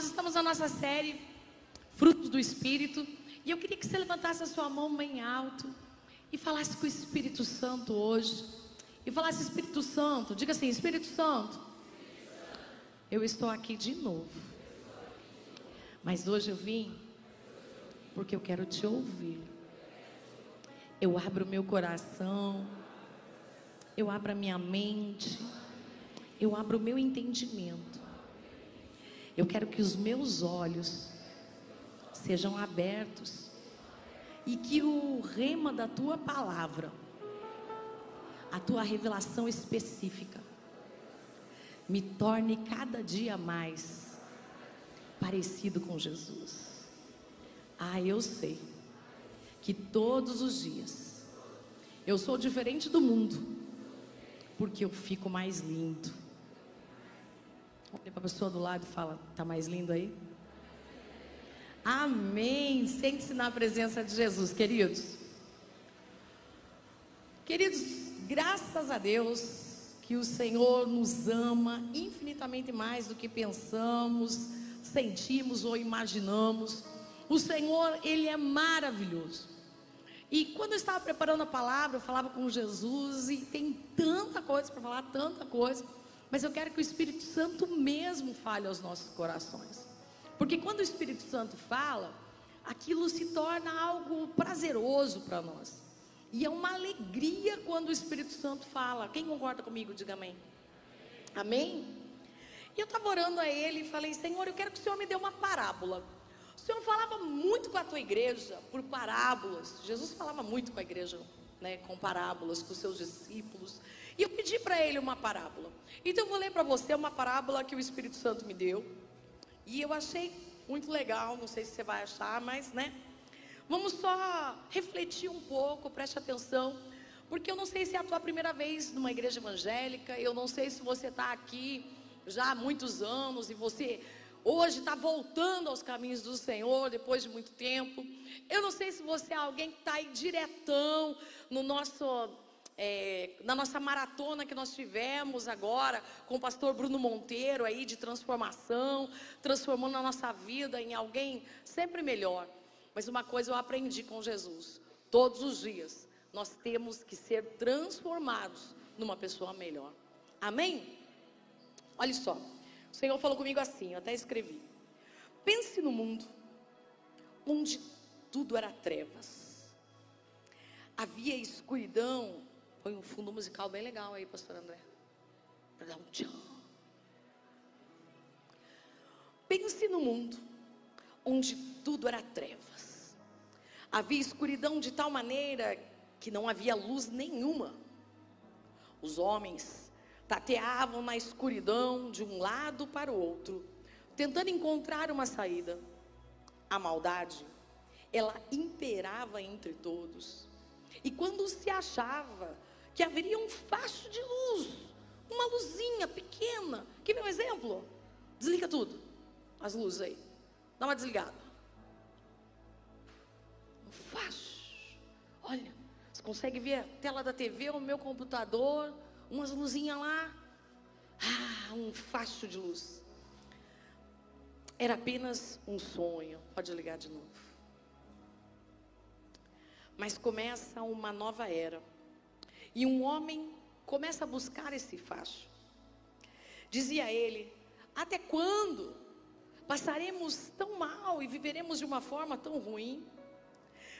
Nós estamos na nossa série Frutos do Espírito. E eu queria que você levantasse a sua mão bem alto e falasse com o Espírito Santo hoje. E falasse, Espírito Santo, diga assim: Espírito Santo, eu estou aqui de novo. Mas hoje eu vim porque eu quero te ouvir. Eu abro meu coração, eu abro a minha mente, eu abro o meu entendimento. Eu quero que os meus olhos sejam abertos e que o rema da tua palavra, a tua revelação específica, me torne cada dia mais parecido com Jesus. Ah, eu sei que todos os dias eu sou diferente do mundo, porque eu fico mais lindo. Olha para a pessoa do lado e fala: Está mais lindo aí? Amém. Sente-se na presença de Jesus, queridos. Queridos, graças a Deus que o Senhor nos ama infinitamente mais do que pensamos, sentimos ou imaginamos. O Senhor, Ele é maravilhoso. E quando eu estava preparando a palavra, eu falava com Jesus e tem tanta coisa para falar, tanta coisa. Mas eu quero que o Espírito Santo mesmo fale aos nossos corações. Porque quando o Espírito Santo fala, aquilo se torna algo prazeroso para nós. E é uma alegria quando o Espírito Santo fala. Quem concorda comigo, diga amém. Amém? E eu estava orando a ele e falei: Senhor, eu quero que o Senhor me dê uma parábola. O Senhor falava muito com a tua igreja por parábolas. Jesus falava muito com a igreja, né, com parábolas, com os seus discípulos. E eu pedi para ele uma parábola. Então eu vou ler para você uma parábola que o Espírito Santo me deu. E eu achei muito legal, não sei se você vai achar, mas né? Vamos só refletir um pouco, preste atenção, porque eu não sei se é a tua primeira vez numa igreja evangélica, eu não sei se você está aqui já há muitos anos e você hoje está voltando aos caminhos do Senhor depois de muito tempo. Eu não sei se você é alguém que está aí diretão no nosso é, na nossa maratona que nós tivemos agora com o pastor Bruno Monteiro aí de transformação, transformando a nossa vida em alguém sempre melhor. Mas uma coisa eu aprendi com Jesus: todos os dias nós temos que ser transformados numa pessoa melhor. Amém? Olha só, o Senhor falou comigo assim, eu até escrevi. Pense no mundo onde tudo era trevas. Havia escuridão Põe um fundo musical bem legal aí, pastor André. Para dar um tchau. Pense no mundo onde tudo era trevas. Havia escuridão de tal maneira que não havia luz nenhuma. Os homens tateavam na escuridão de um lado para o outro, tentando encontrar uma saída. A maldade, ela imperava entre todos. E quando se achava que haveria um facho de luz, uma luzinha pequena. Quer ver um exemplo? Desliga tudo, as luzes aí. Dá uma desligada. Um facho. Olha, você consegue ver a tela da TV, o meu computador, umas luzinhas lá. Ah, um facho de luz. Era apenas um sonho. Pode ligar de novo. Mas começa uma nova era. E um homem começa a buscar esse facho. Dizia ele: Até quando passaremos tão mal e viveremos de uma forma tão ruim?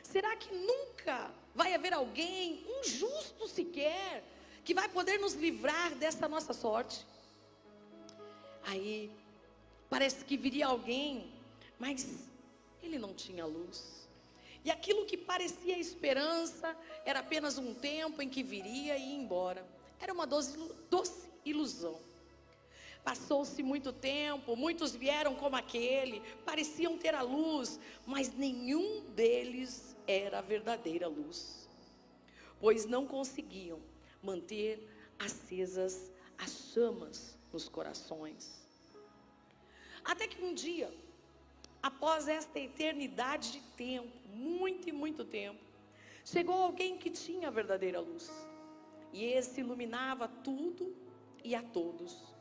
Será que nunca vai haver alguém, um justo sequer, que vai poder nos livrar dessa nossa sorte? Aí, parece que viria alguém, mas ele não tinha luz. E aquilo que parecia esperança era apenas um tempo em que viria e ia embora. Era uma doce, ilusão. Passou-se muito tempo, muitos vieram como aquele, pareciam ter a luz, mas nenhum deles era a verdadeira luz, pois não conseguiam manter acesas as chamas nos corações. Até que um dia, após esta eternidade de tempo, muito e muito tempo, chegou alguém que tinha a verdadeira luz. E esse iluminava tudo e a todos.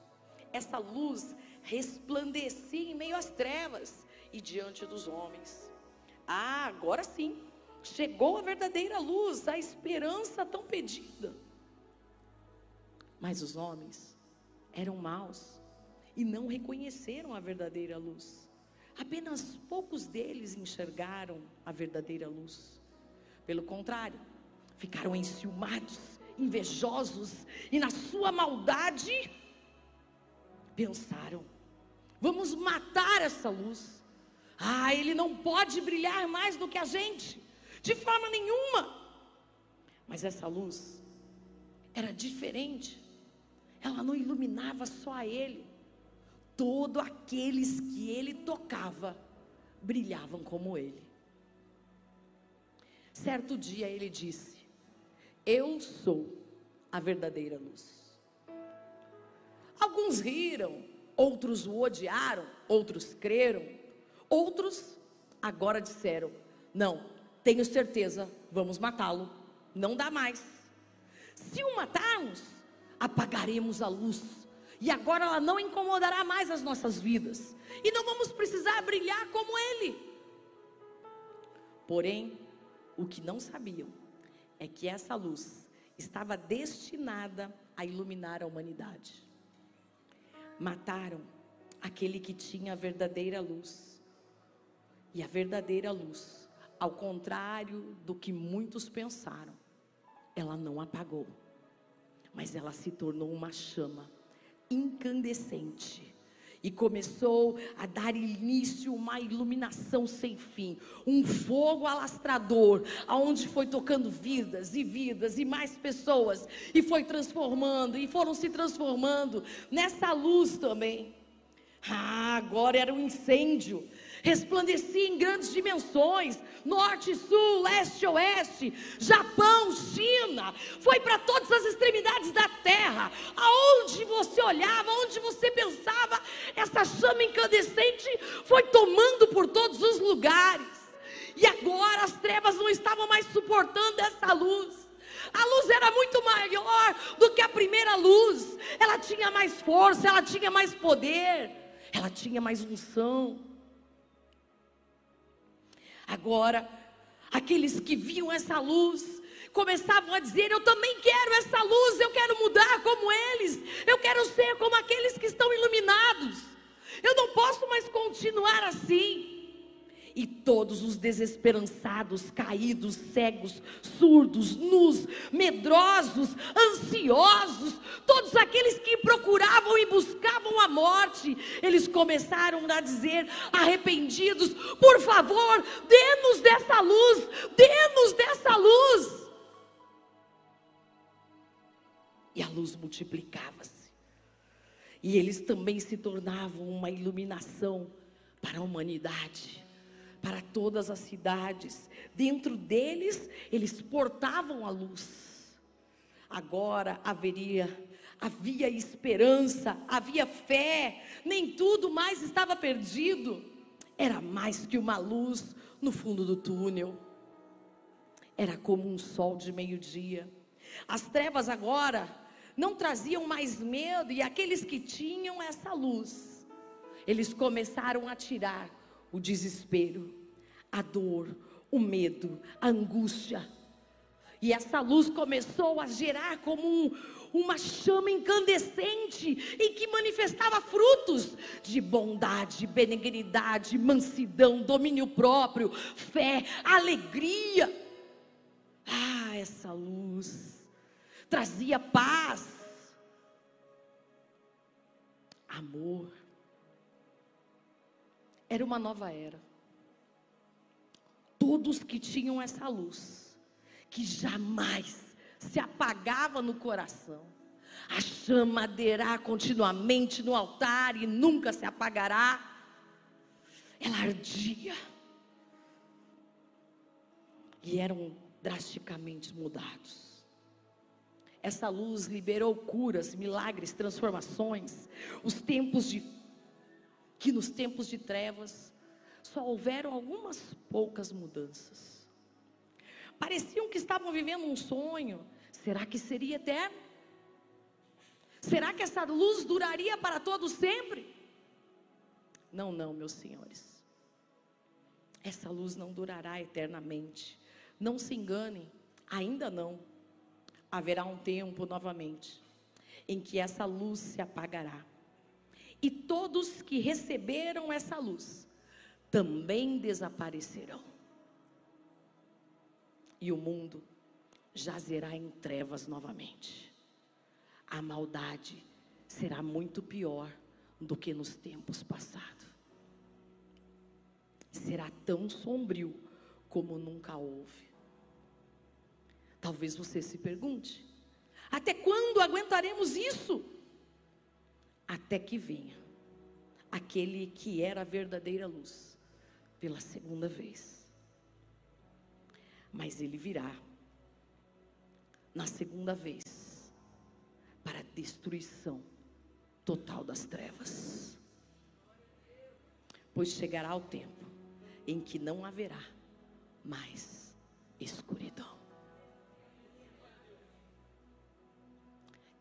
Essa luz resplandecia em meio às trevas e diante dos homens. Ah, agora sim, chegou a verdadeira luz, a esperança tão pedida. Mas os homens eram maus e não reconheceram a verdadeira luz. Apenas poucos deles enxergaram a verdadeira luz. Pelo contrário, ficaram enciumados, invejosos e, na sua maldade, pensaram: vamos matar essa luz. Ah, ele não pode brilhar mais do que a gente, de forma nenhuma. Mas essa luz era diferente, ela não iluminava só a ele, todos aqueles que ele tocava brilhavam como ele. Certo dia ele disse: Eu sou a verdadeira luz. Alguns riram, outros o odiaram, outros creram, outros agora disseram: Não, tenho certeza, vamos matá-lo, não dá mais. Se o matarmos, apagaremos a luz, e agora ela não incomodará mais as nossas vidas, e não vamos precisar brilhar como ele. Porém, o que não sabiam é que essa luz estava destinada a iluminar a humanidade. Mataram aquele que tinha a verdadeira luz. E a verdadeira luz, ao contrário do que muitos pensaram, ela não apagou, mas ela se tornou uma chama incandescente e começou a dar início uma iluminação sem fim, um fogo alastrador, aonde foi tocando vidas e vidas e mais pessoas e foi transformando e foram se transformando nessa luz também. Ah, agora era um incêndio resplandecia em grandes dimensões norte, sul, leste, oeste, Japão, China, foi para todas as extremidades da terra. Aonde você olhava, aonde você pensava, essa chama incandescente foi tomando por todos os lugares. E agora as trevas não estavam mais suportando essa luz. A luz era muito maior do que a primeira luz. Ela tinha mais força, ela tinha mais poder, ela tinha mais unção. Agora, aqueles que viam essa luz começavam a dizer: Eu também quero essa luz, eu quero mudar como eles, eu quero ser como aqueles que estão iluminados. Eu não posso mais continuar assim. E todos os desesperançados, caídos, cegos, surdos, nus, medrosos, ansiosos, todos aqueles que procuravam e buscavam a morte, eles começaram a dizer, arrependidos: por favor, dê-nos dessa luz, dê-nos dessa luz. E a luz multiplicava-se. E eles também se tornavam uma iluminação para a humanidade para todas as cidades. Dentro deles, eles portavam a luz. Agora haveria havia esperança, havia fé, nem tudo mais estava perdido. Era mais que uma luz no fundo do túnel. Era como um sol de meio-dia. As trevas agora não traziam mais medo, e aqueles que tinham essa luz, eles começaram a tirar o desespero, a dor, o medo, a angústia. E essa luz começou a gerar como um, uma chama incandescente e que manifestava frutos de bondade, benignidade, mansidão, domínio próprio, fé, alegria. Ah, essa luz trazia paz, amor, era uma nova era. Todos que tinham essa luz, que jamais se apagava no coração, a chama arderá continuamente no altar e nunca se apagará. Ela ardia. E eram drasticamente mudados. Essa luz liberou curas, milagres, transformações. Os tempos de que nos tempos de trevas só houveram algumas poucas mudanças. Pareciam que estavam vivendo um sonho. Será que seria eterno? Será que essa luz duraria para todos sempre? Não, não, meus senhores. Essa luz não durará eternamente. Não se enganem, ainda não. Haverá um tempo novamente em que essa luz se apagará. E todos que receberam essa luz também desaparecerão. E o mundo jazerá em trevas novamente. A maldade será muito pior do que nos tempos passados. Será tão sombrio como nunca houve. Talvez você se pergunte: até quando aguentaremos isso? Até que venha aquele que era a verdadeira luz pela segunda vez. Mas ele virá na segunda vez para a destruição total das trevas. Pois chegará o tempo em que não haverá mais escuridão.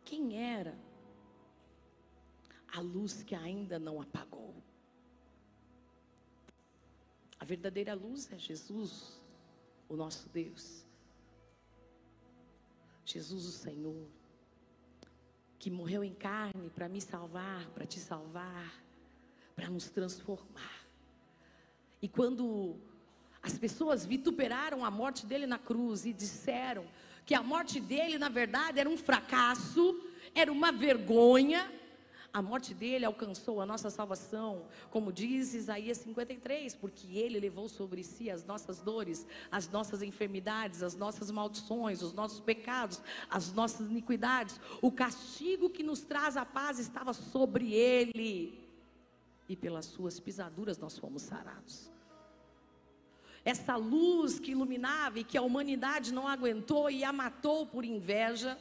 Quem era a luz que ainda não apagou? A verdadeira luz é Jesus, o nosso Deus. Jesus, o Senhor, que morreu em carne para me salvar, para te salvar, para nos transformar. E quando as pessoas vituperaram a morte dele na cruz e disseram que a morte dele, na verdade, era um fracasso, era uma vergonha, a morte dele alcançou a nossa salvação, como diz Isaías 53, porque ele levou sobre si as nossas dores, as nossas enfermidades, as nossas maldições, os nossos pecados, as nossas iniquidades. O castigo que nos traz a paz estava sobre ele, e pelas suas pisaduras nós fomos sarados. Essa luz que iluminava e que a humanidade não aguentou e a matou por inveja,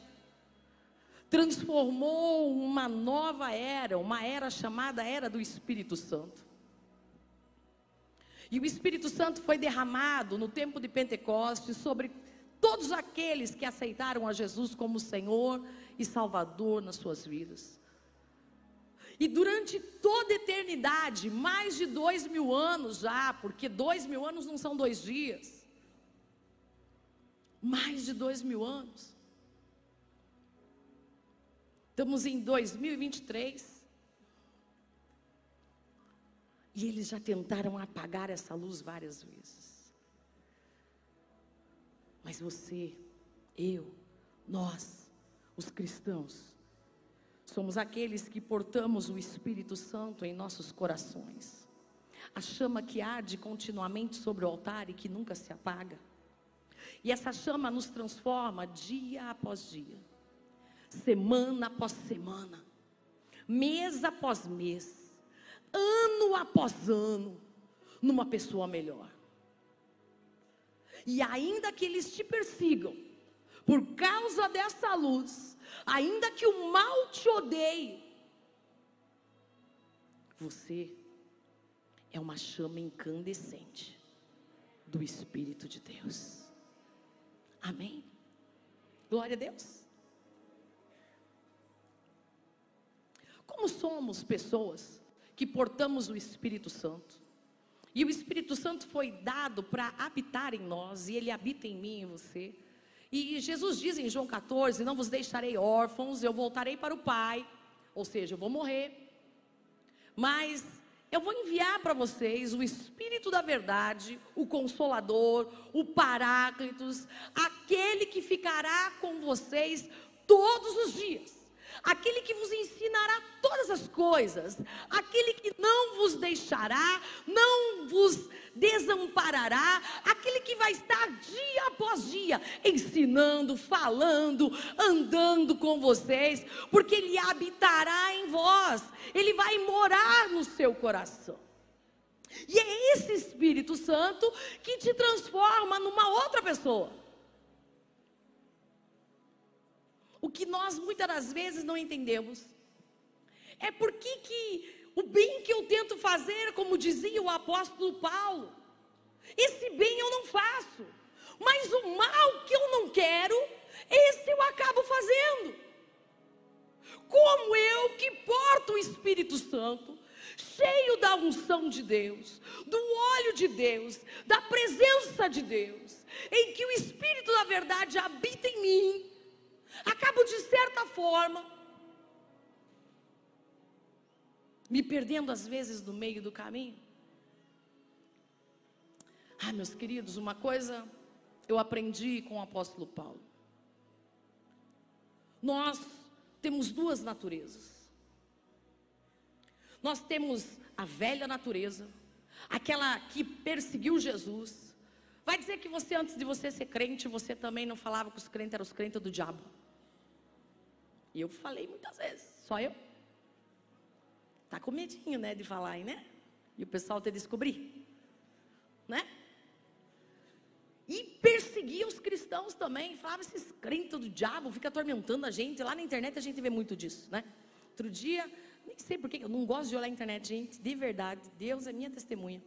transformou uma nova era, uma era chamada Era do Espírito Santo. E o Espírito Santo foi derramado no tempo de Pentecostes sobre todos aqueles que aceitaram a Jesus como Senhor e Salvador nas suas vidas. E durante toda a eternidade, mais de dois mil anos já, porque dois mil anos não são dois dias, mais de dois mil anos, Estamos em 2023. E eles já tentaram apagar essa luz várias vezes. Mas você, eu, nós, os cristãos, somos aqueles que portamos o Espírito Santo em nossos corações. A chama que arde continuamente sobre o altar e que nunca se apaga. E essa chama nos transforma dia após dia semana após semana, mês após mês, ano após ano, numa pessoa melhor. E ainda que eles te persigam, por causa dessa luz, ainda que o mal te odeie, você é uma chama incandescente do Espírito de Deus. Amém? Glória a Deus. Como somos pessoas que portamos o Espírito Santo? E o Espírito Santo foi dado para habitar em nós, e ele habita em mim e em você. E Jesus diz em João 14: Não vos deixarei órfãos, eu voltarei para o Pai. Ou seja, eu vou morrer. Mas eu vou enviar para vocês o Espírito da Verdade, o Consolador, o Paráclitos, aquele que ficará com vocês todos os dias aquele que vos ensinará todas as coisas, aquele que não vos deixará, não vos desamparará, aquele que vai estar dia após dia ensinando, falando, andando com vocês, porque ele habitará em vós, ele vai morar no seu coração. E é esse Espírito Santo que te transforma numa outra pessoa. O que nós muitas das vezes não entendemos é por que, que o bem que eu tento fazer, como dizia o apóstolo Paulo, esse bem eu não faço, mas o mal que eu não quero, esse eu acabo fazendo. Como eu que porto o Espírito Santo, cheio da unção de Deus, do óleo de Deus, da presença de Deus, em que o Espírito da verdade habita em mim, acabo de certa forma me perdendo às vezes no meio do caminho. Ah, meus queridos, uma coisa eu aprendi com o apóstolo Paulo. Nós temos duas naturezas. Nós temos a velha natureza, aquela que perseguiu Jesus. Vai dizer que você, antes de você ser crente, você também não falava que os crentes eram os crentes do diabo. E eu falei muitas vezes, só eu. Tá com medinho, né, de falar aí, né? E o pessoal te descobrir, né? E perseguia os cristãos também, falava esses crentes do diabo, fica atormentando a gente. Lá na internet a gente vê muito disso, né? Outro dia, nem sei porquê, eu não gosto de olhar a internet, gente, de verdade, Deus é minha testemunha.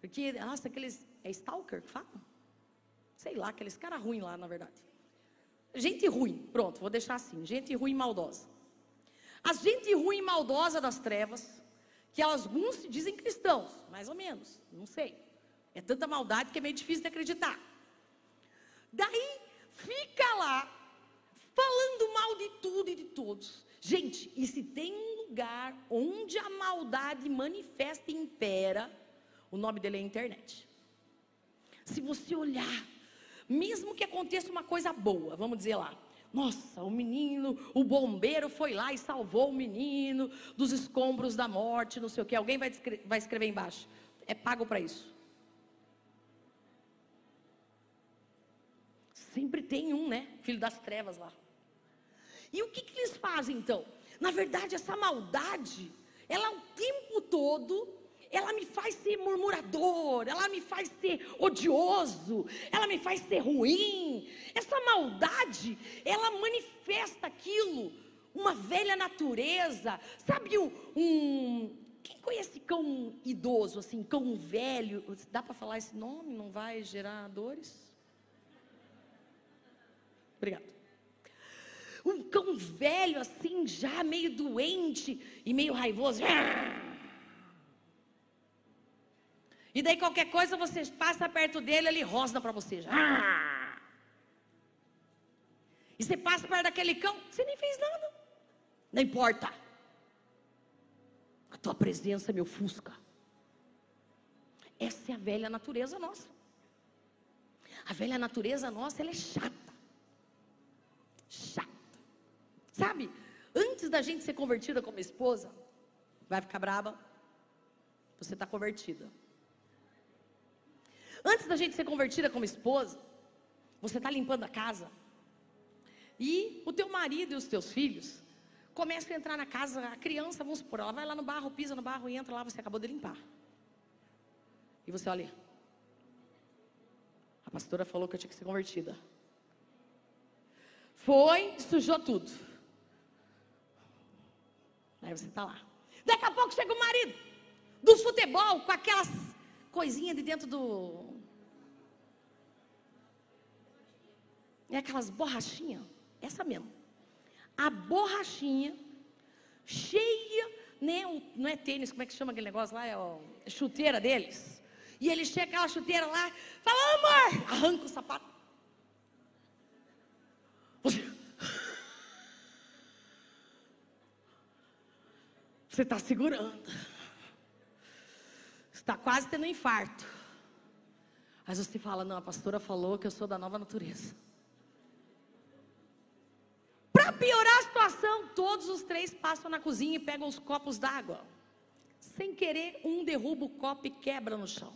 Porque, nossa, aqueles, é stalker que fala? Sei lá, aqueles caras ruins lá, na verdade. Gente ruim, pronto, vou deixar assim, gente ruim e maldosa. As gente ruim e maldosa das trevas, que alguns se dizem cristãos, mais ou menos, não sei. É tanta maldade que é meio difícil de acreditar. Daí fica lá falando mal de tudo e de todos. Gente, e se tem um lugar onde a maldade manifesta e impera, o nome dele é internet. Se você olhar, mesmo que aconteça uma coisa boa, vamos dizer lá, nossa, o menino, o bombeiro foi lá e salvou o menino dos escombros da morte, não sei o que. Alguém vai, vai escrever embaixo. É pago para isso. Sempre tem um, né? Filho das trevas lá. E o que, que eles fazem então? Na verdade, essa maldade, ela o tempo todo, ela me faz ser murmurador, ela me faz ser odioso, ela me faz ser ruim. Essa maldade, ela manifesta aquilo, uma velha natureza. Sabe um, um quem conhece cão idoso, assim, cão velho? Dá para falar esse nome? Não vai gerar dores? Obrigado. Um cão velho assim, já meio doente e meio raivoso. E daí qualquer coisa você passa perto dele, ele rosna para você. E você passa perto daquele cão, você nem fez nada. Não importa. A tua presença me ofusca. Essa é a velha natureza nossa. A velha natureza nossa, ela é chata chata. Sabe? Antes da gente ser convertida como esposa, vai ficar braba? Você está convertida. Antes da gente ser convertida como esposa, você está limpando a casa. E o teu marido e os teus filhos começam a entrar na casa, a criança, vamos supor, ela vai lá no barro, pisa no barro e entra lá, você acabou de limpar. E você olha, a pastora falou que eu tinha que ser convertida. Foi, sujou tudo. Aí você está lá. Daqui a pouco chega o marido do futebol com aquelas coisinhas de dentro do. É aquelas borrachinhas. Essa mesmo. A borrachinha cheia, né? Não é tênis, como é que chama aquele negócio lá? É a chuteira deles. E ele chega aquela chuteira lá, fala, amor, arranca o sapato. Você Você está segurando. Está quase tendo um infarto. Mas você fala: Não, a pastora falou que eu sou da nova natureza. Para situação, todos os três passam na cozinha e pegam os copos d'água. Sem querer, um derruba o copo e quebra no chão.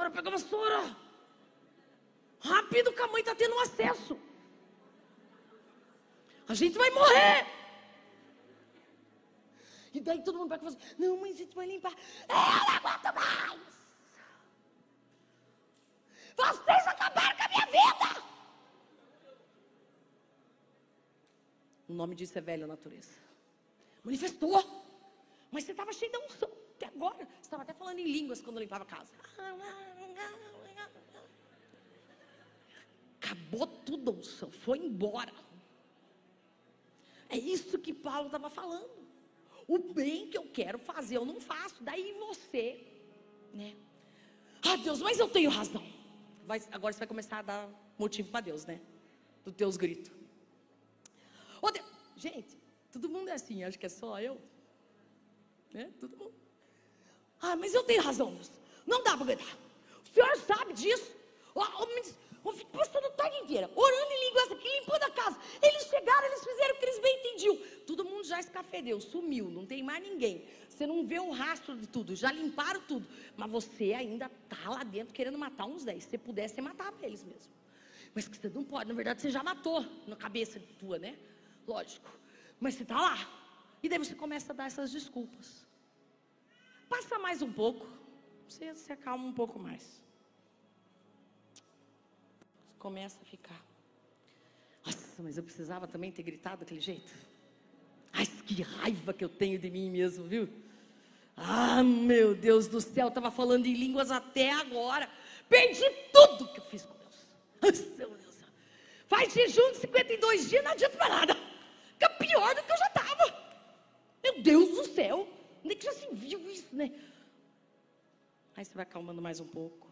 Vassoura, pega a vassoura. Rápido que a mãe está tendo acesso. A gente vai morrer. E daí todo mundo vai falar assim, não, mas a gente vai limpar. Eu não aguento mais. Vocês acabaram com a minha vida. O nome disso é velha natureza. Manifestou. Mas você estava cheio de unção agora. Estava até falando em línguas quando limpava a casa. Acabou tudo unção. Foi embora. É isso que Paulo estava falando. O bem que eu quero fazer, eu não faço. Daí você, né? Ah, Deus, mas eu tenho razão. Vai, agora você vai começar a dar motivo para Deus, né? Dos teus gritos. Oh, Deus. Gente, todo mundo é assim, acho que é só eu. Né? Todo mundo. Ah, mas eu tenho razão, Deus. Não dá para aguentar. O senhor sabe disso. Oh, fico passando a tarde inteira, orando em línguas aqui, limpando a casa. Eles chegaram, eles fizeram o que eles bem entendiam. Todo mundo já escafedeu, sumiu, não tem mais ninguém. Você não vê o rastro de tudo, já limparam tudo. Mas você ainda está lá dentro querendo matar uns 10. Se você pudesse, você matava eles mesmo. Mas que você não pode, na verdade, você já matou na cabeça tua, né? Lógico. Mas você está lá. E daí você começa a dar essas desculpas. Passa mais um pouco. Você se acalma um pouco mais. Começa a ficar. Nossa, mas eu precisava também ter gritado daquele jeito. Ai, que raiva que eu tenho de mim mesmo, viu? Ah, meu Deus do céu, estava falando em línguas até agora. Perdi tudo que eu fiz com Deus. Ai, meu Deus. Faz jejum de 52 dias, não adianta para nada. Fica pior do que eu já estava. Meu Deus do céu. Nem que já se viu isso, né? Aí você vai acalmando mais um pouco.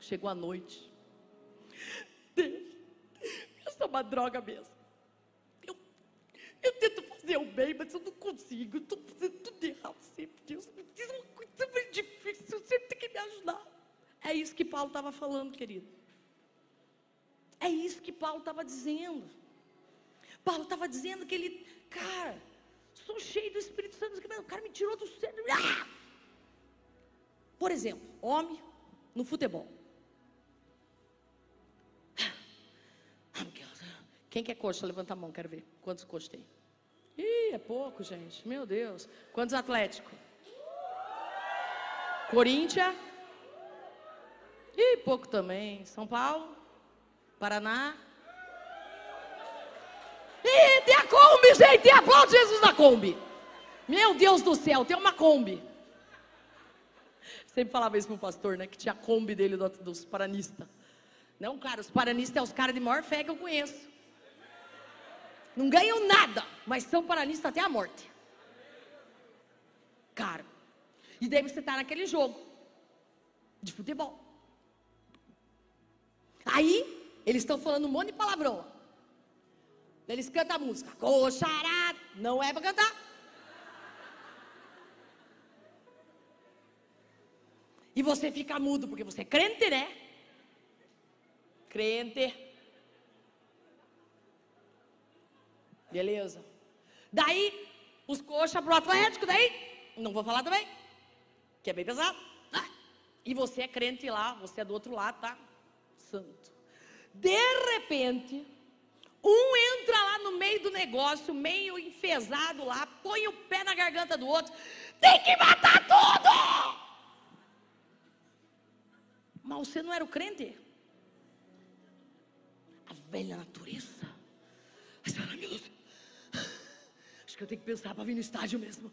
Chegou a noite. Deus, isso é uma droga mesmo. Eu, eu tento fazer o bem, mas eu não consigo. Eu estou fazendo tudo errado sempre. Deus, isso é uma coisa muito difícil. Você tem que me ajudar. É isso que Paulo estava falando, querido. É isso que Paulo estava dizendo. Paulo estava dizendo que ele, cara, sou cheio do Espírito Santo. O cara me tirou do centro. Ah! Por exemplo, homem no futebol. Quem quer coxa? Levanta a mão, quero ver. Quantos coxos tem? Ih, é pouco, gente. Meu Deus. Quantos Atlético? Corinthians? Ih, pouco também. São Paulo? Paraná? Kombi, gente! Tem a de Jesus na Kombi. Meu Deus do céu, tem uma Kombi. Sempre falava isso pro pastor, né? Que tinha a Kombi dele dos paranistas. Não, cara, os paranistas são os caras de maior fé que eu conheço. Não ganham nada, mas são paranistas até a morte. Cara. E daí você tá naquele jogo de futebol. Aí, eles estão falando um monte de palavrão. Eles cantam a música. Coxará. Não é para cantar. E você fica mudo, porque você é crente, né? Crente. Beleza. Daí, os coxas pro Atlético, daí, não vou falar também, que é bem pesado. Ah, e você é crente lá, você é do outro lado, tá? Santo. De repente, um entra lá no meio do negócio, meio enfesado lá, põe o pé na garganta do outro, tem que matar tudo! Mas você não era o crente? A velha natureza. Você fala, meu Deus, acho que eu tenho que pensar para vir no estádio mesmo.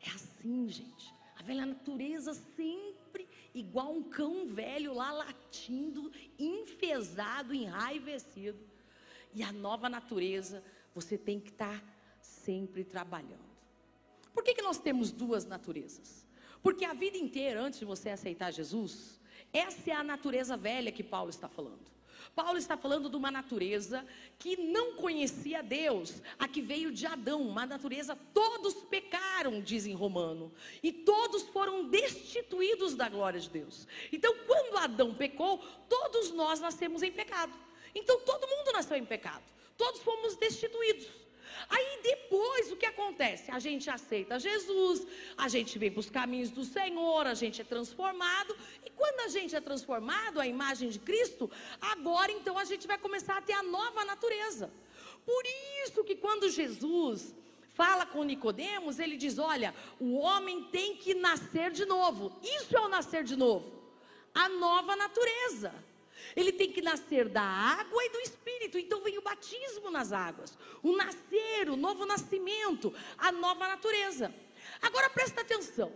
É assim, gente. A velha natureza sempre igual um cão velho lá latindo, enfesado, enraivecido. E a nova natureza, você tem que estar sempre trabalhando. Por que, que nós temos duas naturezas? Porque a vida inteira, antes de você aceitar Jesus, essa é a natureza velha que Paulo está falando. Paulo está falando de uma natureza que não conhecia Deus, a que veio de Adão, uma natureza, todos pecaram, diz em Romano, e todos foram destituídos da glória de Deus. Então, quando Adão pecou, todos nós nascemos em pecado. Então, todo mundo nasceu em pecado, todos fomos destituídos. Aí depois o que acontece? A gente aceita Jesus, a gente vem para os caminhos do Senhor, a gente é transformado, e quando a gente é transformado, a imagem de Cristo, agora então a gente vai começar a ter a nova natureza. Por isso que quando Jesus fala com Nicodemos, ele diz: "Olha, o homem tem que nascer de novo". Isso é o nascer de novo. A nova natureza. Ele tem que nascer da água e do espírito. Então vem o batismo nas águas, o nascer, o novo nascimento, a nova natureza. Agora presta atenção.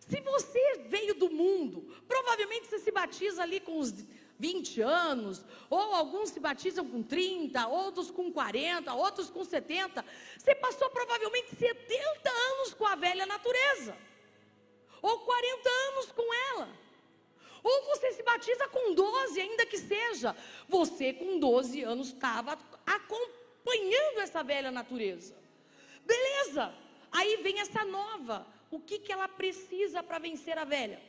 Se você veio do mundo, provavelmente você se batiza ali com os 20 anos, ou alguns se batizam com 30, outros com 40, outros com 70. Você passou provavelmente 70 anos com a velha natureza, ou 40 anos com ela. Ou você se batiza com 12, ainda que seja. Você com 12 anos estava acompanhando essa velha natureza. Beleza. Aí vem essa nova. O que, que ela precisa para vencer a velha?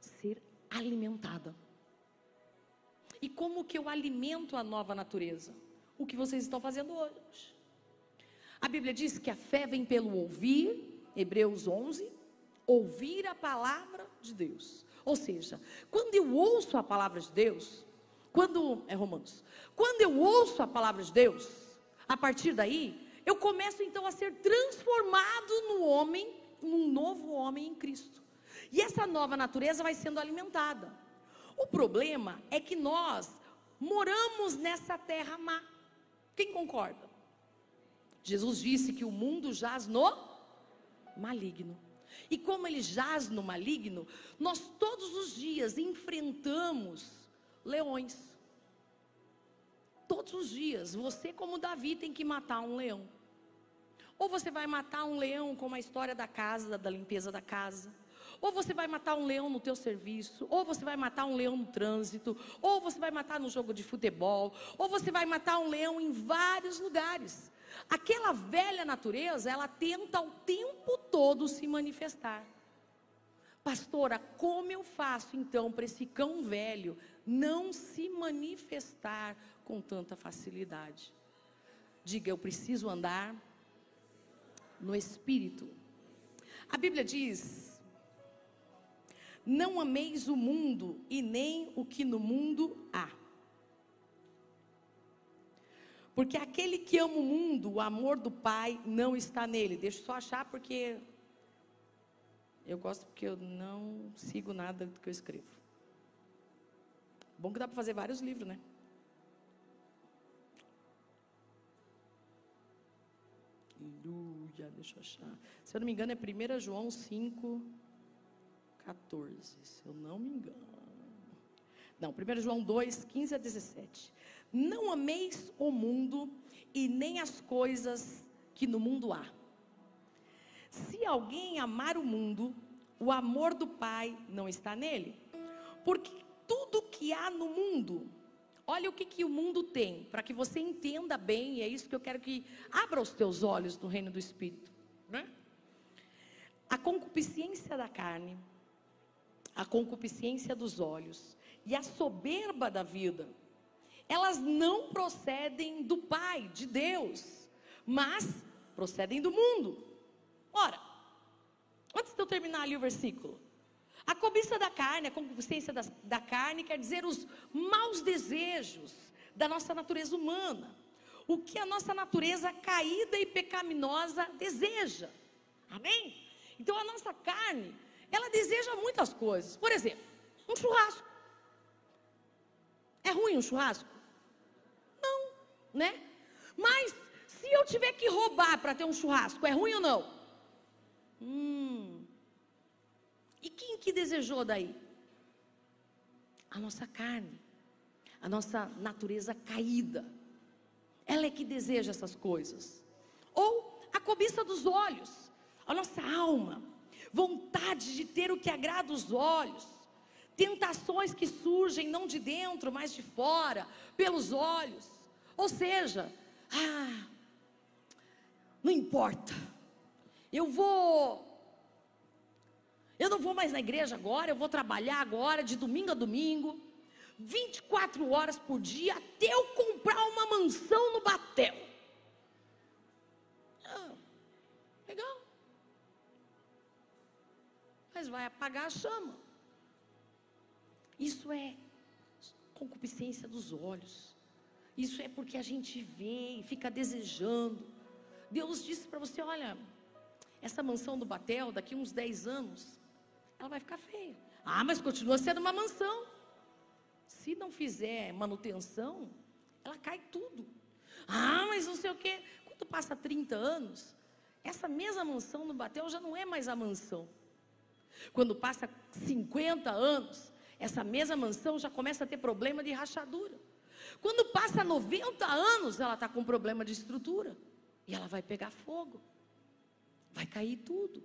Ser alimentada. E como que eu alimento a nova natureza? O que vocês estão fazendo hoje. A Bíblia diz que a fé vem pelo ouvir, Hebreus 11, ouvir a palavra de Deus. Ou seja, quando eu ouço a palavra de Deus, quando é Romanos, quando eu ouço a palavra de Deus, a partir daí, eu começo então a ser transformado no homem, num novo homem em Cristo. E essa nova natureza vai sendo alimentada. O problema é que nós moramos nessa terra má. Quem concorda? Jesus disse que o mundo jaz no maligno. E como ele jaz no maligno, nós todos os dias enfrentamos leões. Todos os dias, você, como Davi, tem que matar um leão. Ou você vai matar um leão como a história da casa, da limpeza da casa. Ou você vai matar um leão no teu serviço, ou você vai matar um leão no trânsito, ou você vai matar no jogo de futebol, ou você vai matar um leão em vários lugares. Aquela velha natureza, ela tenta o tempo todo se manifestar. Pastora, como eu faço então para esse cão velho não se manifestar com tanta facilidade? Diga, eu preciso andar no espírito. A Bíblia diz: Não ameis o mundo e nem o que no mundo há. Porque aquele que ama o mundo, o amor do Pai não está nele. Deixa eu só achar porque eu gosto porque eu não sigo nada do que eu escrevo. Bom que dá para fazer vários livros, né? Aleluia, deixa eu achar. Se eu não me engano, é 1 João 5, 14. Se eu não me engano. Não, 1 João 2, 15 a 17. Não ameis o mundo e nem as coisas que no mundo há. Se alguém amar o mundo, o amor do Pai não está nele. Porque tudo que há no mundo, olha o que, que o mundo tem, para que você entenda bem, e é isso que eu quero que abra os teus olhos no reino do Espírito. Né? A concupiscência da carne, a concupiscência dos olhos e a soberba da vida elas não procedem do Pai, de Deus, mas procedem do mundo. Ora, antes de eu terminar ali o versículo, a cobiça da carne, a concupiscência da, da carne, quer dizer os maus desejos da nossa natureza humana, o que a nossa natureza caída e pecaminosa deseja. Amém? Então a nossa carne, ela deseja muitas coisas. Por exemplo, um churrasco. É ruim um churrasco? Né? Mas se eu tiver que roubar para ter um churrasco, é ruim ou não? Hum. E quem que desejou daí? A nossa carne, a nossa natureza caída. Ela é que deseja essas coisas. Ou a cobiça dos olhos, a nossa alma, vontade de ter o que agrada os olhos, tentações que surgem não de dentro, mas de fora, pelos olhos. Ou seja, ah, não importa. Eu vou eu não vou mais na igreja agora, eu vou trabalhar agora de domingo a domingo. 24 horas por dia até eu comprar uma mansão no Batel. Ah, legal. Mas vai apagar a chama. Isso é concupiscência dos olhos. Isso é porque a gente vê e fica desejando. Deus disse para você: olha, essa mansão do Batel, daqui uns 10 anos, ela vai ficar feia. Ah, mas continua sendo uma mansão. Se não fizer manutenção, ela cai tudo. Ah, mas não sei o quê. Quando passa 30 anos, essa mesma mansão no Batel já não é mais a mansão. Quando passa 50 anos, essa mesma mansão já começa a ter problema de rachadura. Quando passa 90 anos, ela está com problema de estrutura. E ela vai pegar fogo. Vai cair tudo.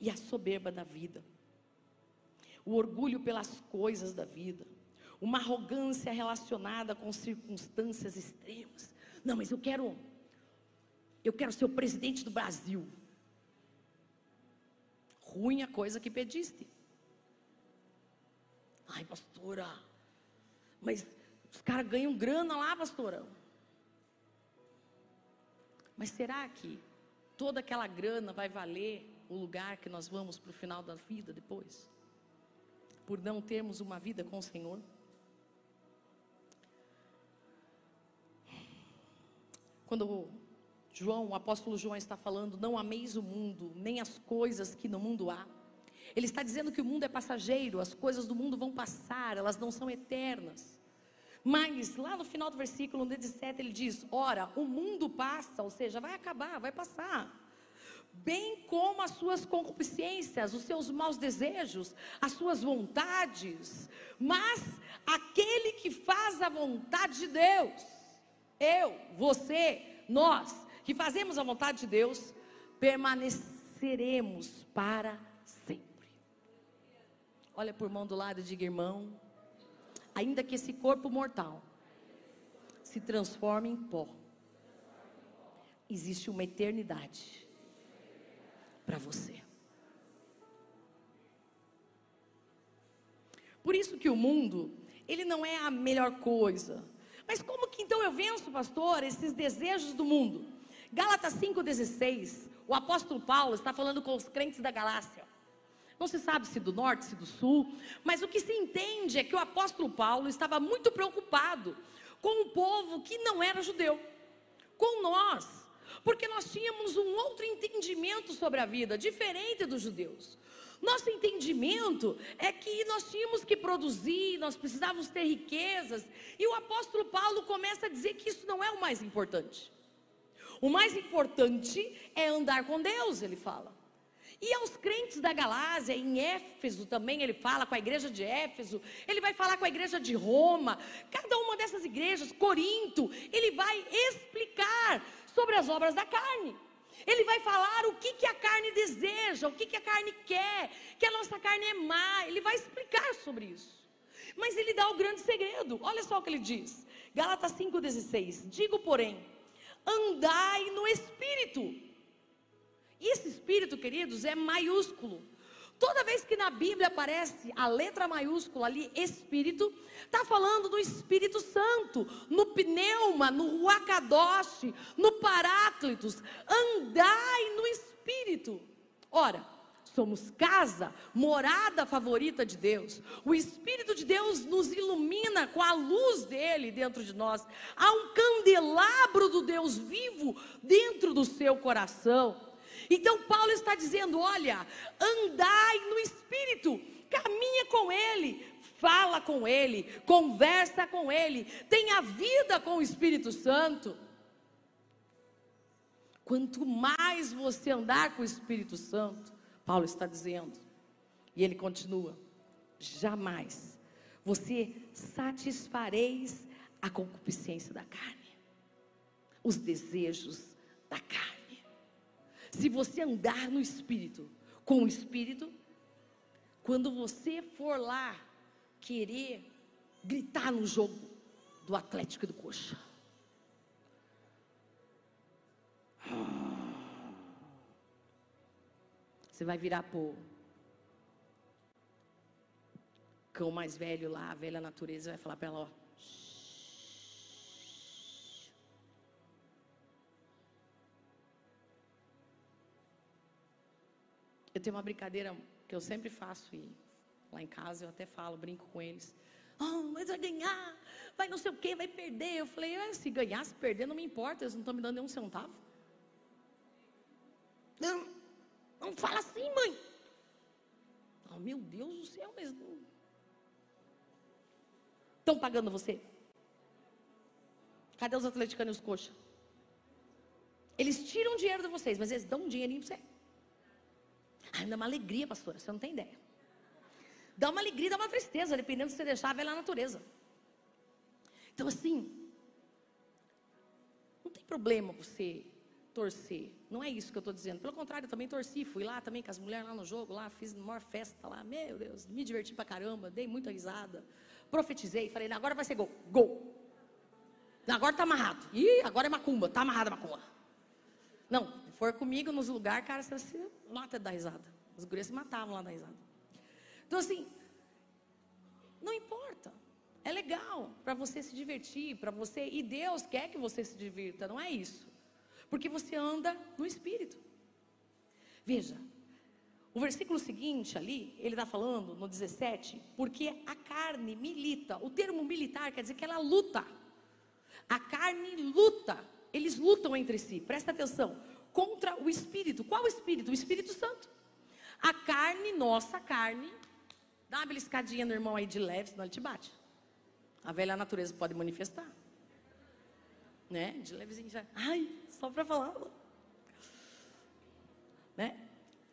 e a soberba da vida, o orgulho pelas coisas da vida, uma arrogância relacionada com circunstâncias extremas. Não, mas eu quero, eu quero ser o presidente do Brasil. Ruim a coisa que pediste. Ai, pastora, mas os caras ganham grana lá, pastora. Mas será que toda aquela grana vai valer o lugar que nós vamos para o final da vida depois? Por não termos uma vida com o Senhor? Quando João, o apóstolo João está falando, não ameis o mundo, nem as coisas que no mundo há. Ele está dizendo que o mundo é passageiro, as coisas do mundo vão passar, elas não são eternas. Mas lá no final do versículo 17 ele diz: Ora, o mundo passa, ou seja, vai acabar, vai passar bem como as suas concupiscências, os seus maus desejos, as suas vontades, mas aquele que faz a vontade de Deus, eu, você, nós, que fazemos a vontade de Deus, permaneceremos para. Olha por mão do lado e diga, irmão, ainda que esse corpo mortal se transforme em pó, existe uma eternidade para você. Por isso que o mundo, ele não é a melhor coisa. Mas como que então eu venço, pastor, esses desejos do mundo? Gálatas 5,16, o apóstolo Paulo está falando com os crentes da Galácia. Não se sabe se do norte, se do sul, mas o que se entende é que o apóstolo Paulo estava muito preocupado com o povo que não era judeu, com nós, porque nós tínhamos um outro entendimento sobre a vida, diferente dos judeus. Nosso entendimento é que nós tínhamos que produzir, nós precisávamos ter riquezas, e o apóstolo Paulo começa a dizer que isso não é o mais importante. O mais importante é andar com Deus, ele fala. E aos crentes da Galásia, em Éfeso também, ele fala com a igreja de Éfeso, ele vai falar com a igreja de Roma, cada uma dessas igrejas, Corinto, ele vai explicar sobre as obras da carne. Ele vai falar o que, que a carne deseja, o que, que a carne quer, que a nossa carne é má. Ele vai explicar sobre isso. Mas ele dá o grande segredo. Olha só o que ele diz. Gálatas 5,16. Digo, porém, andai no espírito. Esse espírito, queridos, é maiúsculo. Toda vez que na Bíblia aparece a letra maiúscula ali, Espírito, está falando do Espírito Santo, no pneuma, no Ruacadoche, no Paráclitos. Andai no Espírito. Ora, somos casa, morada favorita de Deus. O Espírito de Deus nos ilumina com a luz dele dentro de nós. Há um candelabro do Deus vivo dentro do seu coração. Então Paulo está dizendo: olha, andai no espírito, caminha com ele, fala com ele, conversa com ele, tenha vida com o Espírito Santo. Quanto mais você andar com o Espírito Santo, Paulo está dizendo, e ele continua: jamais você satisfareis a concupiscência da carne, os desejos da carne se você andar no Espírito, com o Espírito, quando você for lá querer gritar no jogo do Atlético e do Coxa, Você vai virar pro cão mais velho lá, a velha natureza, vai falar para ela, ó. Eu tenho uma brincadeira que eu sempre faço e lá em casa eu até falo, brinco com eles. Oh, mas vai ganhar, vai não sei o que, vai perder. Eu falei, ah, se ganhar, se perder, não me importa, eles não estão me dando nenhum centavo. Não, não fala assim, mãe. Oh, meu Deus do céu, mas não. Estão pagando você? Cadê os atleticanos e os coxa? Eles tiram dinheiro de vocês, mas eles dão um dinheirinho para você. Ai, dá uma alegria, pastora, você não tem ideia. Dá uma alegria, dá uma tristeza, dependendo se você deixar a velha natureza. Então, assim, não tem problema você torcer. Não é isso que eu estou dizendo. Pelo contrário, eu também torci. Fui lá também com as mulheres lá no jogo, lá, fiz uma maior festa lá. Meu Deus, me diverti pra caramba, dei muita risada. Profetizei, falei, agora vai ser gol. Gol. Agora tá amarrado. Ih, agora é macumba, tá amarrado a macumba. Não, for comigo nos lugares, cara, você se mata da risada. Os gurias se matavam lá da risada. Então, assim, não importa. É legal para você se divertir, para você. E Deus quer que você se divirta, não é isso. Porque você anda no espírito. Veja, o versículo seguinte ali, ele está falando no 17, porque a carne milita. O termo militar quer dizer que ela luta. A carne luta. Eles lutam entre si, presta atenção contra o Espírito. Qual o Espírito? O Espírito Santo. A carne, nossa carne, dá uma beliscadinha no irmão aí de leve, senão ele te bate. A velha natureza pode manifestar. Né? De levezinho já. Ai, só para falar. Né?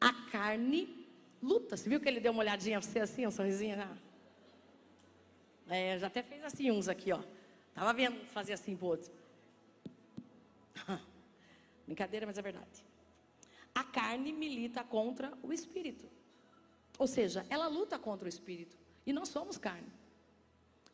A carne luta. Você viu que ele deu uma olhadinha pra você assim, um sorrisinho? Já? É, já até fez assim uns aqui, ó. Tava vendo fazer assim pro outro. Brincadeira, mas é verdade. A carne milita contra o espírito. Ou seja, ela luta contra o espírito. E nós somos carne.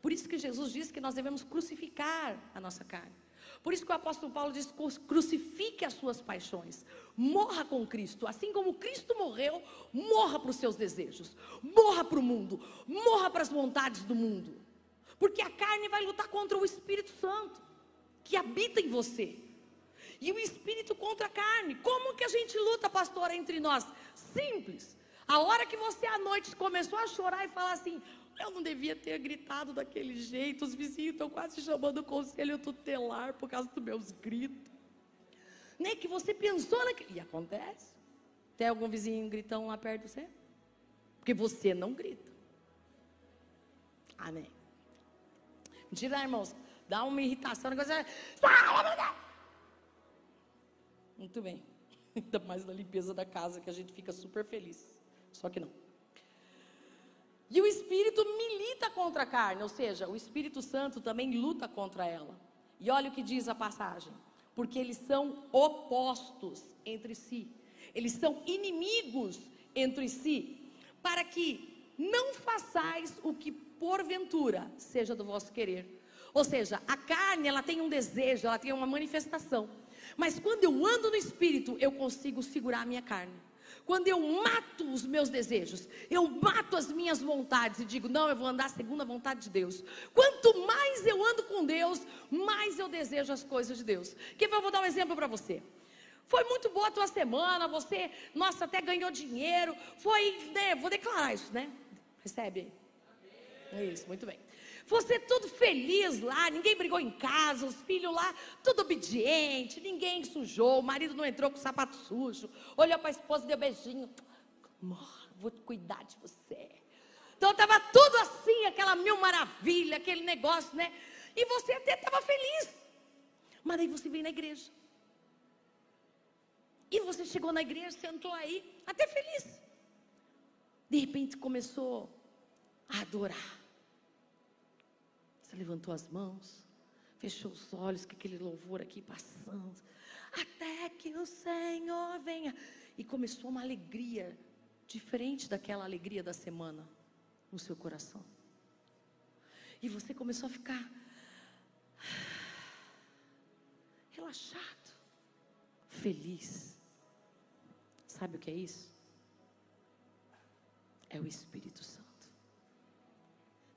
Por isso que Jesus disse que nós devemos crucificar a nossa carne. Por isso que o apóstolo Paulo diz: crucifique as suas paixões, morra com Cristo, assim como Cristo morreu, morra para os seus desejos, morra para o mundo, morra para as vontades do mundo, porque a carne vai lutar contra o Espírito Santo que habita em você e o espírito contra a carne. Como que a gente luta, pastora, entre nós? Simples. A hora que você à noite começou a chorar e falar assim: eu não devia ter gritado daquele jeito, os vizinhos estão quase chamando o conselho tutelar por causa dos meus gritos. Nem que você pensou naquilo. E acontece. Tem algum vizinho gritão lá perto de você? Porque você não grita. Amém. Mentira, irmãos. Dá uma irritação, negócio é. Muito bem. Ainda mais na limpeza da casa, que a gente fica super feliz. Só que não. E o Espírito milita contra a carne, ou seja, o Espírito Santo também luta contra ela. E olha o que diz a passagem: porque eles são opostos entre si, eles são inimigos entre si, para que não façais o que porventura seja do vosso querer. Ou seja, a carne ela tem um desejo, ela tem uma manifestação. Mas quando eu ando no espírito, eu consigo segurar a minha carne. Quando eu mato os meus desejos, eu mato as minhas vontades e digo, não, eu vou andar segundo a vontade de Deus. Quanto mais eu ando com Deus, mais eu desejo as coisas de Deus. Que eu vou dar um exemplo para você. Foi muito boa a tua semana, você, nossa, até ganhou dinheiro. Foi, né, vou declarar isso, né? Recebe aí. Isso, muito bem. Você tudo feliz lá, ninguém brigou em casa, os filhos lá, tudo obediente, ninguém sujou, o marido não entrou com o sapato sujo, olhou para a esposa e deu beijinho. Amor, vou cuidar de você. Então estava tudo assim, aquela mil maravilha, aquele negócio, né? E você até estava feliz. Mas aí você veio na igreja. E você chegou na igreja, sentou aí, até feliz. De repente começou a adorar. Você levantou as mãos, fechou os olhos, com aquele louvor aqui passando, até que o Senhor venha. E começou uma alegria diferente daquela alegria da semana no seu coração. E você começou a ficar relaxado, feliz. Sabe o que é isso? é o Espírito Santo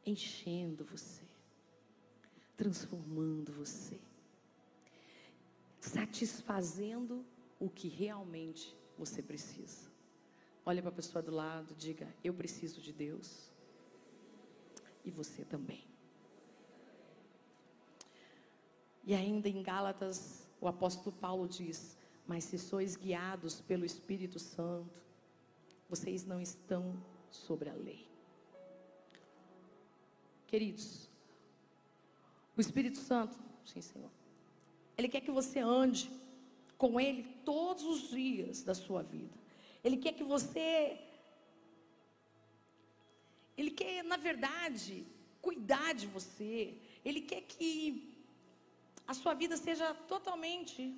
enchendo você, transformando você, satisfazendo o que realmente você precisa. Olha para a pessoa do lado, diga: Eu preciso de Deus. E você também. E ainda em Gálatas, o apóstolo Paulo diz: Mas se sois guiados pelo Espírito Santo, vocês não estão sobre a lei. Queridos, o Espírito Santo, sim, Senhor, Ele quer que você ande com Ele todos os dias da sua vida. Ele quer que você. Ele quer, na verdade, cuidar de você. Ele quer que a sua vida seja totalmente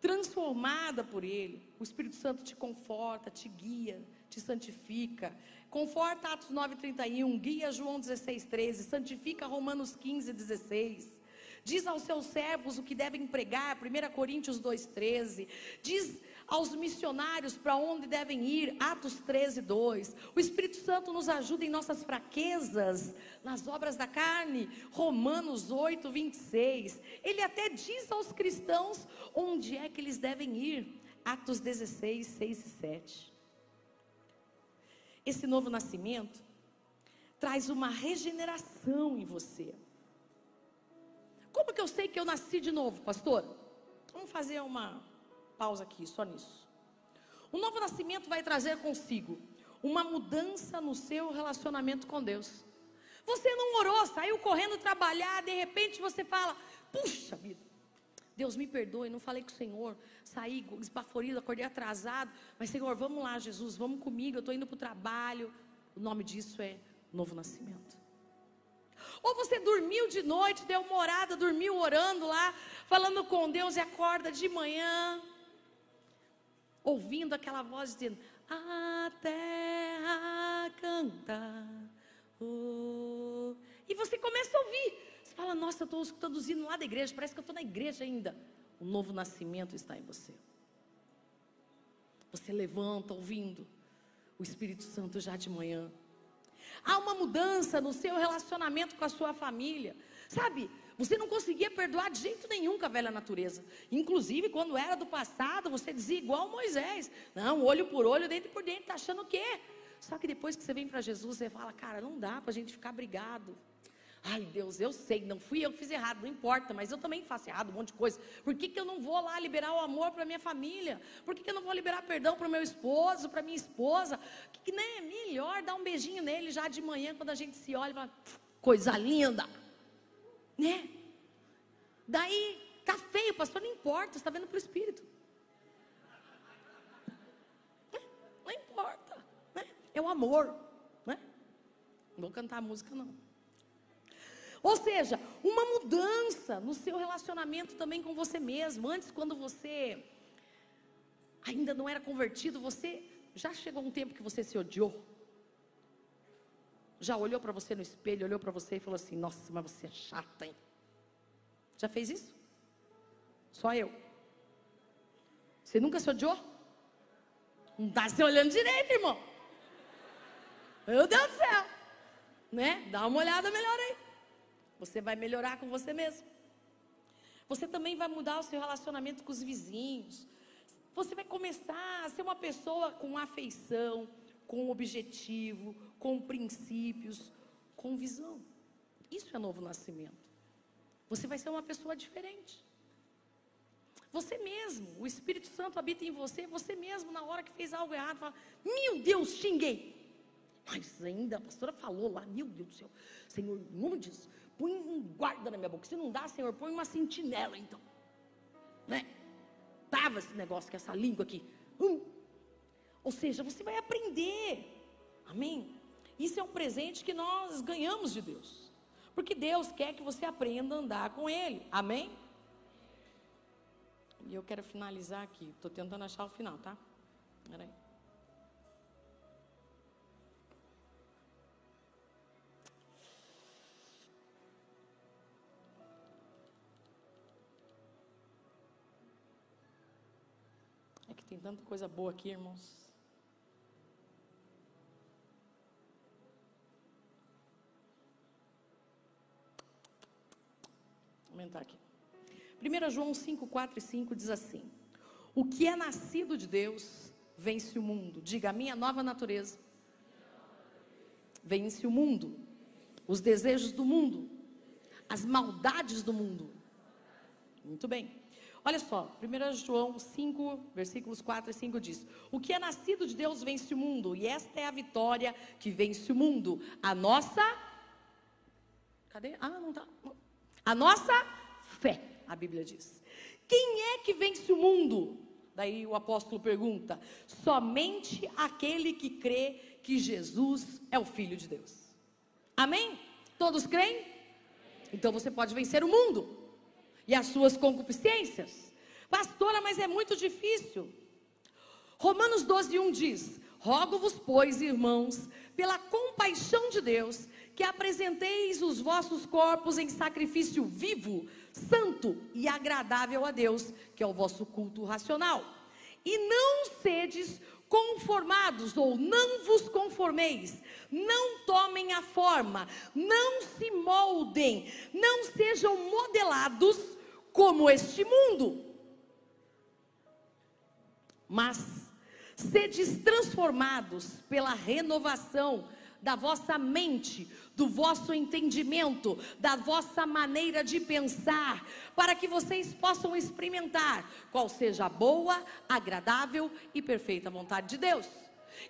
transformada por Ele. O Espírito Santo te conforta, te guia, te santifica. Conforta Atos 9,31, guia João 16,13, santifica Romanos 15, 16. Diz aos seus servos o que devem pregar, 1 Coríntios 2,13. Diz aos missionários para onde devem ir, Atos 13, 2. O Espírito Santo nos ajuda em nossas fraquezas, nas obras da carne, Romanos 8, 26. Ele até diz aos cristãos onde é que eles devem ir, Atos 16, 6 e 7. Esse novo nascimento traz uma regeneração em você. Como que eu sei que eu nasci de novo, pastor? Vamos fazer uma pausa aqui, só nisso. O novo nascimento vai trazer consigo uma mudança no seu relacionamento com Deus. Você não orou, saiu correndo trabalhar, de repente você fala: Puxa vida, Deus me perdoe, não falei com o Senhor, saí esbaforido, acordei atrasado, mas Senhor, vamos lá, Jesus, vamos comigo, eu estou indo para o trabalho. O nome disso é novo nascimento. Ou você dormiu de noite, deu uma orada, dormiu orando lá, falando com Deus e acorda de manhã, ouvindo aquela voz dizendo: A terra canta. Oh. E você começa a ouvir. Fala: Nossa, eu estou hinos lá da igreja, parece que eu estou na igreja ainda. O novo nascimento está em você. Você levanta ouvindo o Espírito Santo já de manhã. Há uma mudança no seu relacionamento com a sua família. Sabe, você não conseguia perdoar de jeito nenhum com a velha natureza. Inclusive, quando era do passado, você dizia igual Moisés: Não, olho por olho, dente por dente, tá achando o quê? Só que depois que você vem para Jesus, você fala: Cara, não dá para a gente ficar brigado. Ai Deus, eu sei, não fui eu que fiz errado, não importa, mas eu também faço errado, um monte de coisa. Por que, que eu não vou lá liberar o amor para minha família? Por que, que eu não vou liberar perdão para o meu esposo, para minha esposa? Que, que né, é melhor dar um beijinho nele já de manhã, quando a gente se olha e fala, coisa linda, né? Daí, tá feio, pastor, não importa, você está vendo para o Espírito. Não importa, né? É o amor, né? Não vou cantar a música, não. Ou seja, uma mudança no seu relacionamento também com você mesmo. Antes, quando você ainda não era convertido, você já chegou um tempo que você se odiou. Já olhou para você no espelho, olhou para você e falou assim: Nossa, mas você é chata, hein? Já fez isso? Só eu. Você nunca se odiou? Não está se olhando direito, irmão. Meu Deus do céu. Né? Dá uma olhada melhor aí. Você vai melhorar com você mesmo. Você também vai mudar o seu relacionamento com os vizinhos. Você vai começar a ser uma pessoa com afeição, com objetivo, com princípios, com visão. Isso é novo nascimento. Você vai ser uma pessoa diferente. Você mesmo, o Espírito Santo habita em você, você mesmo, na hora que fez algo errado, fala: Meu Deus, xinguei. Mas ainda a pastora falou lá: Meu Deus do céu, Senhor, em nome disso, põe um guarda na minha boca. Se não dá, Senhor, põe uma sentinela então. Né? Tava esse negócio, que essa língua aqui. Hum. Ou seja, você vai aprender. Amém? Isso é um presente que nós ganhamos de Deus. Porque Deus quer que você aprenda a andar com Ele. Amém? E eu quero finalizar aqui. Estou tentando achar o final, tá? Peraí. Tem tanta coisa boa aqui, irmãos. Vou aumentar aqui. 1 João 5, 4 e 5 diz assim: O que é nascido de Deus vence o mundo. Diga, a minha nova natureza vence o mundo, os desejos do mundo, as maldades do mundo. Muito bem. Olha só, 1 João 5, versículos 4 e 5 diz: O que é nascido de Deus vence o mundo, e esta é a vitória que vence o mundo. A nossa. Cadê? Ah, não está. A nossa fé, a Bíblia diz. Quem é que vence o mundo? Daí o apóstolo pergunta: somente aquele que crê que Jesus é o Filho de Deus. Amém? Todos creem? Então você pode vencer o mundo e as suas concupiscências. Pastora, mas é muito difícil. Romanos 12, 1 diz: Rogo-vos, pois, irmãos, pela compaixão de Deus, que apresenteis os vossos corpos em sacrifício vivo, santo e agradável a Deus, que é o vosso culto racional. E não sedes conformados ou não vos conformeis, não tomem a forma, não se moldem, não sejam modelados como este mundo. Mas sedes transformados pela renovação da vossa mente, do vosso entendimento, da vossa maneira de pensar, para que vocês possam experimentar qual seja a boa, agradável e perfeita vontade de Deus.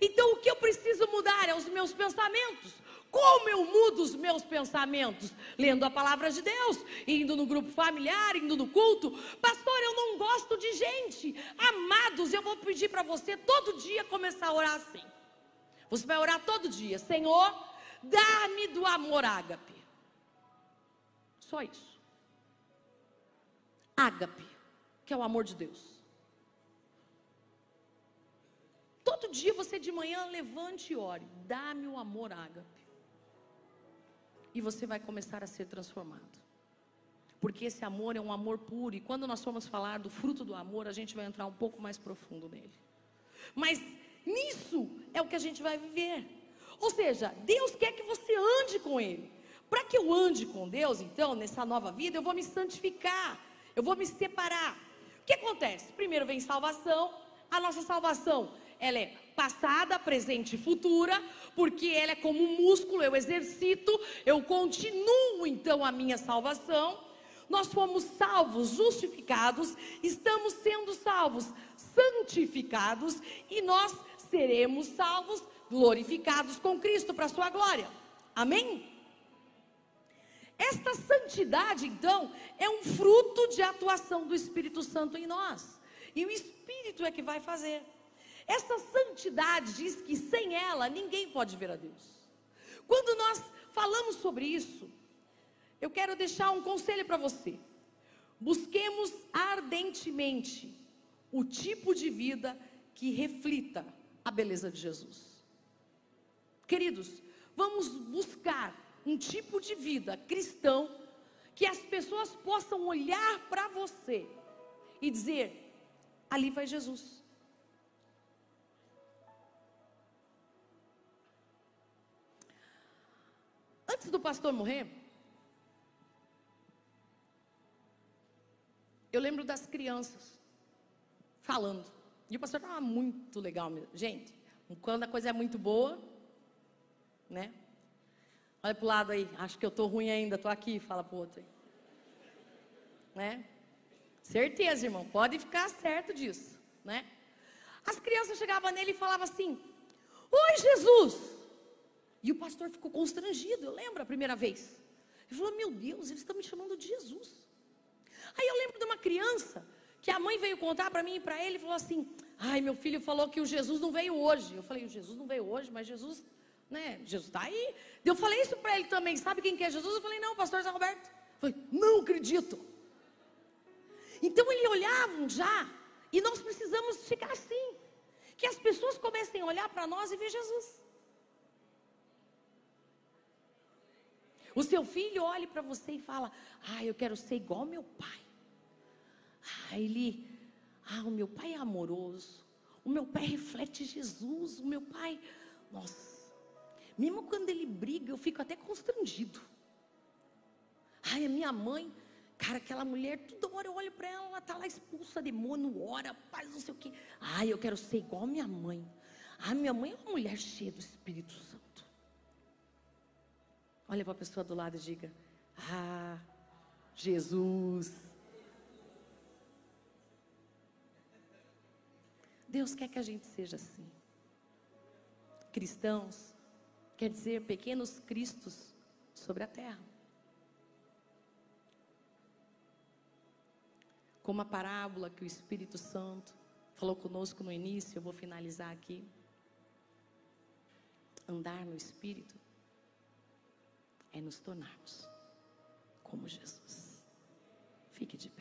Então, o que eu preciso mudar é os meus pensamentos. Como eu mudo os meus pensamentos? Lendo a palavra de Deus, indo no grupo familiar, indo no culto. Pastor, eu não gosto de gente. Amados, eu vou pedir para você todo dia começar a orar assim. Você vai orar todo dia, Senhor, dá-me do amor ágape. Só isso. Ágape, que é o amor de Deus. Todo dia você de manhã levante e ore, dá-me o amor ágape. E você vai começar a ser transformado. Porque esse amor é um amor puro. E quando nós formos falar do fruto do amor, a gente vai entrar um pouco mais profundo nele. Mas Nisso é o que a gente vai viver. Ou seja, Deus quer que você ande com Ele. Para que eu ande com Deus, então, nessa nova vida, eu vou me santificar, eu vou me separar. O que acontece? Primeiro vem salvação. A nossa salvação, ela é passada, presente e futura, porque ela é como um músculo, eu exercito, eu continuo então a minha salvação. Nós fomos salvos, justificados, estamos sendo salvos, santificados e nós seremos salvos, glorificados com Cristo para a sua glória. Amém? Esta santidade, então, é um fruto de atuação do Espírito Santo em nós. E o Espírito é que vai fazer. Essa santidade diz que sem ela ninguém pode ver a Deus. Quando nós falamos sobre isso, eu quero deixar um conselho para você. Busquemos ardentemente o tipo de vida que reflita a beleza de Jesus. Queridos, vamos buscar um tipo de vida cristão que as pessoas possam olhar para você e dizer: ali vai Jesus. Antes do pastor morrer, eu lembro das crianças falando. E o pastor estava muito legal mesmo. Gente, quando a coisa é muito boa, né? Olha para o lado aí, acho que eu estou ruim ainda, estou aqui, fala para o outro aí. Né? Certeza, irmão, pode ficar certo disso, né? As crianças chegavam nele e falavam assim: Oi, Jesus! E o pastor ficou constrangido, eu lembro a primeira vez. Ele falou: Meu Deus, eles estão me chamando de Jesus. Aí eu lembro de uma criança que a mãe veio contar para mim e para ele e falou assim: Ai, meu filho falou que o Jesus não veio hoje. Eu falei: O Jesus não veio hoje, mas Jesus, né? Jesus está aí. Eu falei isso para ele também: Sabe quem que é Jesus? Eu falei: Não, pastor Zé Roberto. Eu falei: Não acredito. Então ele olhavam já, e nós precisamos ficar assim: que as pessoas comecem a olhar para nós e ver Jesus. O seu filho olhe para você e fala: Ah, eu quero ser igual ao meu pai. Ah, ele, ah, o meu pai é amoroso. O meu pai reflete Jesus. O meu pai, nossa. Mesmo quando ele briga, eu fico até constrangido. Ai, a minha mãe, Cara, aquela mulher, toda hora eu olho para ela, ela está lá expulsa demônio, ora, paz, não sei o quê. Ai, eu quero ser igual a minha mãe. Ah, minha mãe é uma mulher cheia do Espírito Santo. Olha para a pessoa do lado e diga: Ah, Jesus. Deus quer que a gente seja assim. Cristãos quer dizer pequenos cristos sobre a terra. Como a parábola que o Espírito Santo falou conosco no início, eu vou finalizar aqui. Andar no Espírito é nos tornarmos como Jesus. Fique de pé.